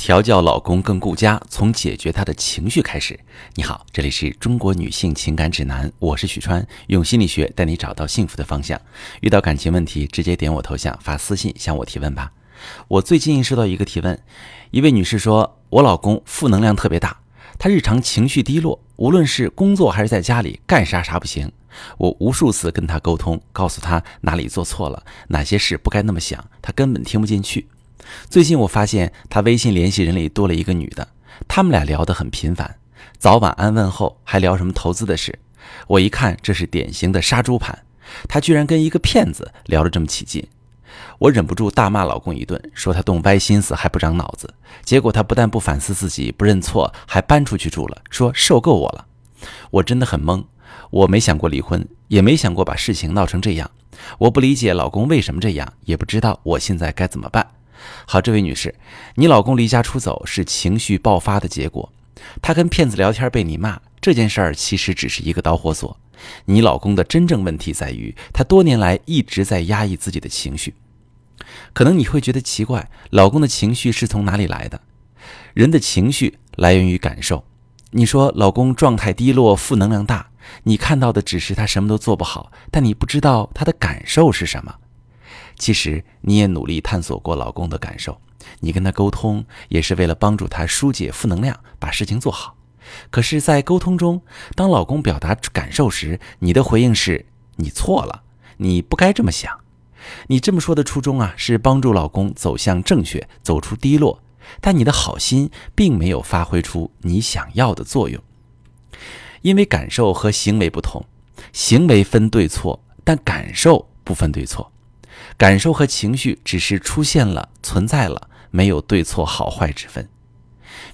调教老公更顾家，从解决他的情绪开始。你好，这里是中国女性情感指南，我是许川，用心理学带你找到幸福的方向。遇到感情问题，直接点我头像发私信向我提问吧。我最近收到一个提问，一位女士说，我老公负能量特别大，他日常情绪低落，无论是工作还是在家里，干啥啥不行。我无数次跟他沟通，告诉他哪里做错了，哪些事不该那么想，他根本听不进去。最近我发现他微信联系人里多了一个女的，他们俩聊得很频繁，早晚安问候，还聊什么投资的事。我一看，这是典型的杀猪盘，他居然跟一个骗子聊得这么起劲，我忍不住大骂老公一顿，说他动歪心思还不长脑子。结果他不但不反思自己，不认错，还搬出去住了，说受够我了。我真的很懵，我没想过离婚，也没想过把事情闹成这样。我不理解老公为什么这样，也不知道我现在该怎么办。好，这位女士，你老公离家出走是情绪爆发的结果。他跟骗子聊天被你骂这件事儿，其实只是一个导火索。你老公的真正问题在于，他多年来一直在压抑自己的情绪。可能你会觉得奇怪，老公的情绪是从哪里来的？人的情绪来源于感受。你说老公状态低落、负能量大，你看到的只是他什么都做不好，但你不知道他的感受是什么。其实你也努力探索过老公的感受，你跟他沟通也是为了帮助他疏解负能量，把事情做好。可是，在沟通中，当老公表达感受时，你的回应是“你错了，你不该这么想”。你这么说的初衷啊，是帮助老公走向正确，走出低落。但你的好心并没有发挥出你想要的作用，因为感受和行为不同，行为分对错，但感受不分对错。感受和情绪只是出现了、存在了，没有对错好坏之分。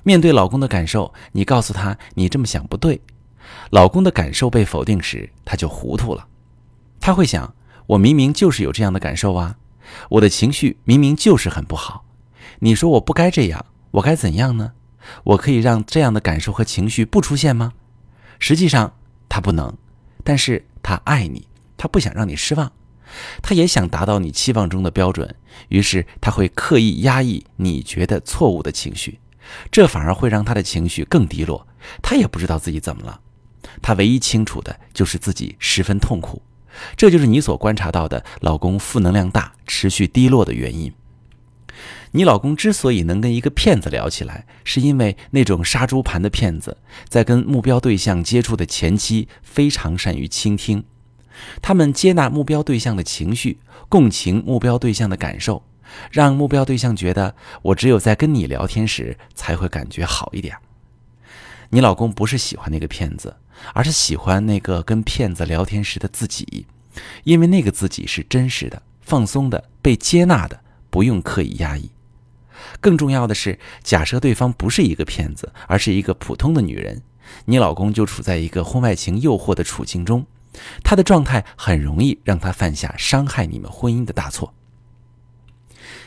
面对老公的感受，你告诉他你这么想不对。老公的感受被否定时，他就糊涂了。他会想：我明明就是有这样的感受啊，我的情绪明明就是很不好。你说我不该这样，我该怎样呢？我可以让这样的感受和情绪不出现吗？实际上他不能，但是他爱你，他不想让你失望。他也想达到你期望中的标准，于是他会刻意压抑你觉得错误的情绪，这反而会让他的情绪更低落。他也不知道自己怎么了，他唯一清楚的就是自己十分痛苦。这就是你所观察到的老公负能量大、持续低落的原因。你老公之所以能跟一个骗子聊起来，是因为那种杀猪盘的骗子在跟目标对象接触的前期非常善于倾听。他们接纳目标对象的情绪，共情目标对象的感受，让目标对象觉得我只有在跟你聊天时才会感觉好一点。你老公不是喜欢那个骗子，而是喜欢那个跟骗子聊天时的自己，因为那个自己是真实的、放松的、被接纳的，不用刻意压抑。更重要的是，假设对方不是一个骗子，而是一个普通的女人，你老公就处在一个婚外情诱惑的处境中。他的状态很容易让他犯下伤害你们婚姻的大错。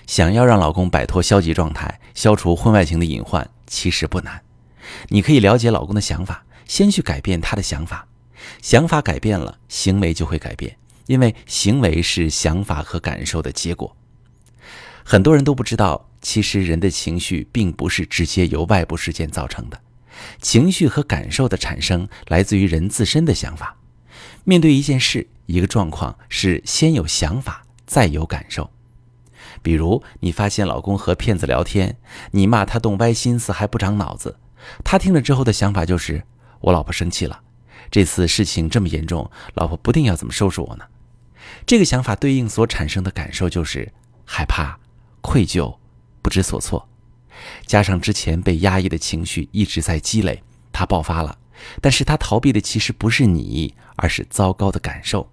想要让老公摆脱消极状态，消除婚外情的隐患，其实不难。你可以了解老公的想法，先去改变他的想法。想法改变了，行为就会改变，因为行为是想法和感受的结果。很多人都不知道，其实人的情绪并不是直接由外部事件造成的，情绪和感受的产生来自于人自身的想法。面对一件事、一个状况，是先有想法，再有感受。比如，你发现老公和骗子聊天，你骂他动歪心思还不长脑子，他听了之后的想法就是：我老婆生气了，这次事情这么严重，老婆不定要怎么收拾我呢？这个想法对应所产生的感受就是害怕、愧疚、不知所措，加上之前被压抑的情绪一直在积累，他爆发了。但是他逃避的其实不是你，而是糟糕的感受。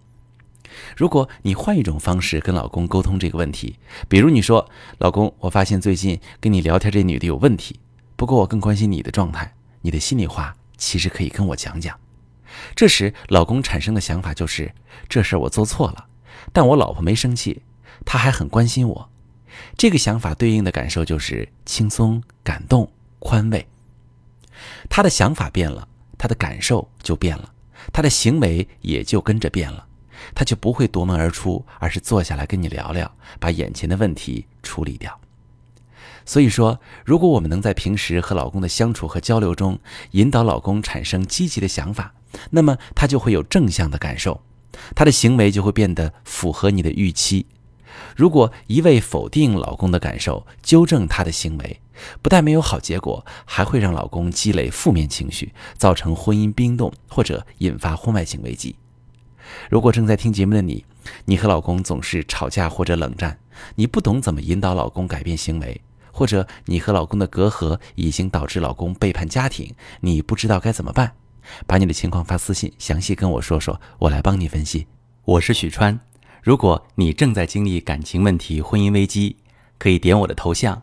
如果你换一种方式跟老公沟通这个问题，比如你说：“老公，我发现最近跟你聊天这女的有问题，不过我更关心你的状态，你的心里话其实可以跟我讲讲。”这时，老公产生的想法就是：“这事我做错了，但我老婆没生气，她还很关心我。”这个想法对应的感受就是轻松、感动、宽慰。他的想法变了。他的感受就变了，他的行为也就跟着变了，他就不会夺门而出，而是坐下来跟你聊聊，把眼前的问题处理掉。所以说，如果我们能在平时和老公的相处和交流中，引导老公产生积极的想法，那么他就会有正向的感受，他的行为就会变得符合你的预期。如果一味否定老公的感受，纠正他的行为，不但没有好结果，还会让老公积累负面情绪，造成婚姻冰冻或者引发婚外情危机。如果正在听节目的你，你和老公总是吵架或者冷战，你不懂怎么引导老公改变行为，或者你和老公的隔阂已经导致老公背叛家庭，你不知道该怎么办，把你的情况发私信，详细跟我说说，我来帮你分析。我是许川。如果你正在经历感情问题、婚姻危机，可以点我的头像，